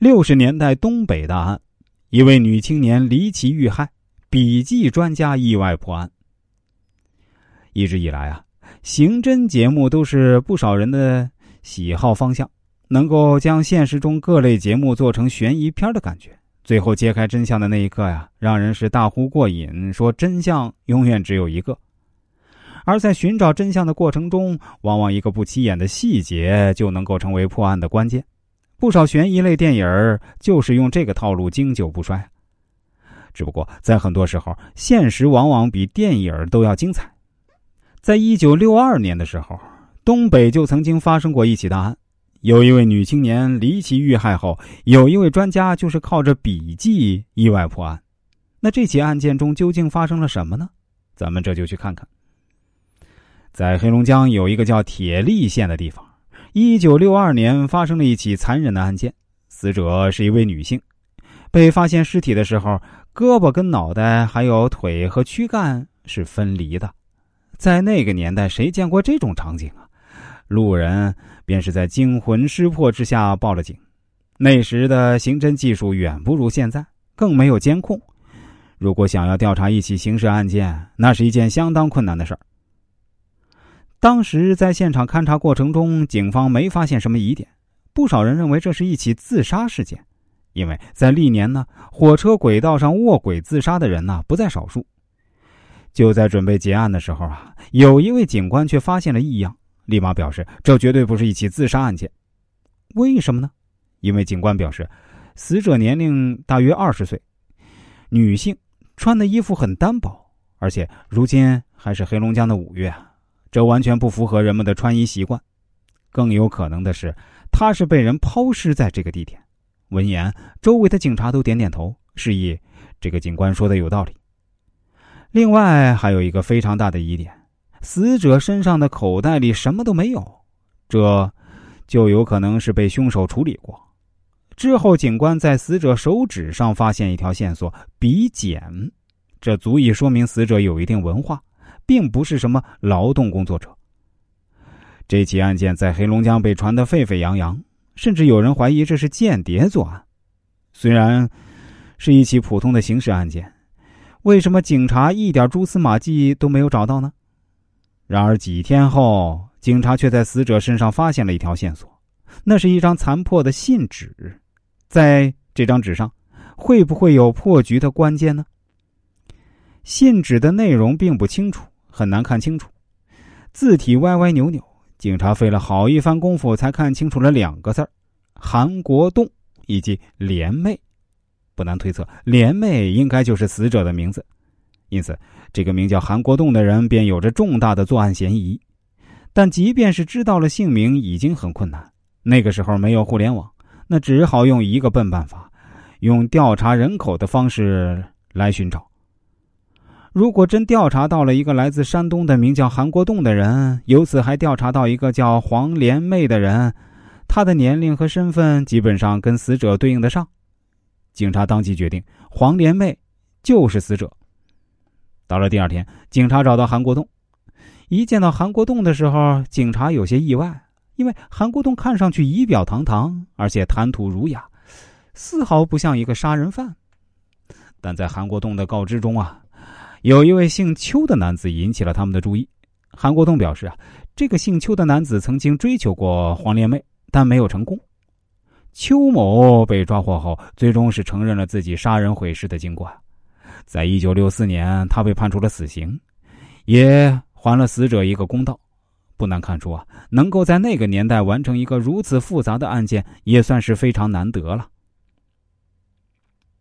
六十年代东北大案，一位女青年离奇遇害，笔记专家意外破案。一直以来啊，刑侦节目都是不少人的喜好方向，能够将现实中各类节目做成悬疑片的感觉。最后揭开真相的那一刻呀，让人是大呼过瘾，说真相永远只有一个。而在寻找真相的过程中，往往一个不起眼的细节就能够成为破案的关键。不少悬疑类电影就是用这个套路经久不衰。只不过在很多时候，现实往往比电影都要精彩。在一九六二年的时候，东北就曾经发生过一起大案，有一位女青年离奇遇害后，有一位专家就是靠着笔记意外破案。那这起案件中究竟发生了什么呢？咱们这就去看看。在黑龙江有一个叫铁力县的地方。一九六二年发生了一起残忍的案件，死者是一位女性，被发现尸体的时候，胳膊跟脑袋还有腿和躯干是分离的。在那个年代，谁见过这种场景啊？路人便是在惊魂失魄之下报了警。那时的刑侦技术远不如现在，更没有监控。如果想要调查一起刑事案件，那是一件相当困难的事儿。当时在现场勘查过程中，警方没发现什么疑点，不少人认为这是一起自杀事件，因为在历年呢，火车轨道上卧轨自杀的人呢不在少数。就在准备结案的时候啊，有一位警官却发现了异样，立马表示这绝对不是一起自杀案件。为什么呢？因为警官表示，死者年龄大约二十岁，女性，穿的衣服很单薄，而且如今还是黑龙江的五月啊。这完全不符合人们的穿衣习惯，更有可能的是，他是被人抛尸在这个地点。闻言，周围的警察都点点头，示意这个警官说的有道理。另外，还有一个非常大的疑点：死者身上的口袋里什么都没有，这就有可能是被凶手处理过。之后，警官在死者手指上发现一条线索——笔剪，这足以说明死者有一定文化。并不是什么劳动工作者。这起案件在黑龙江被传得沸沸扬扬，甚至有人怀疑这是间谍作案。虽然是一起普通的刑事案件，为什么警察一点蛛丝马迹都没有找到呢？然而几天后，警察却在死者身上发现了一条线索，那是一张残破的信纸。在这张纸上，会不会有破局的关键呢？信纸的内容并不清楚。很难看清楚，字体歪歪扭扭。警察费了好一番功夫才看清楚了两个字韩国栋以及连妹。不难推测，连妹应该就是死者的名字，因此这个名叫韩国栋的人便有着重大的作案嫌疑。但即便是知道了姓名，已经很困难。那个时候没有互联网，那只好用一个笨办法，用调查人口的方式来寻找。如果真调查到了一个来自山东的名叫韩国栋的人，由此还调查到一个叫黄连妹的人，他的年龄和身份基本上跟死者对应得上，警察当即决定黄连妹就是死者。到了第二天，警察找到韩国栋，一见到韩国栋的时候，警察有些意外，因为韩国栋看上去仪表堂堂，而且谈吐儒雅，丝毫不像一个杀人犯。但在韩国栋的告知中啊。有一位姓邱的男子引起了他们的注意。韩国栋表示啊，这个姓邱的男子曾经追求过黄连妹，但没有成功。邱某被抓获后，最终是承认了自己杀人毁尸的经过。在一九六四年，他被判处了死刑，也还了死者一个公道。不难看出啊，能够在那个年代完成一个如此复杂的案件，也算是非常难得了。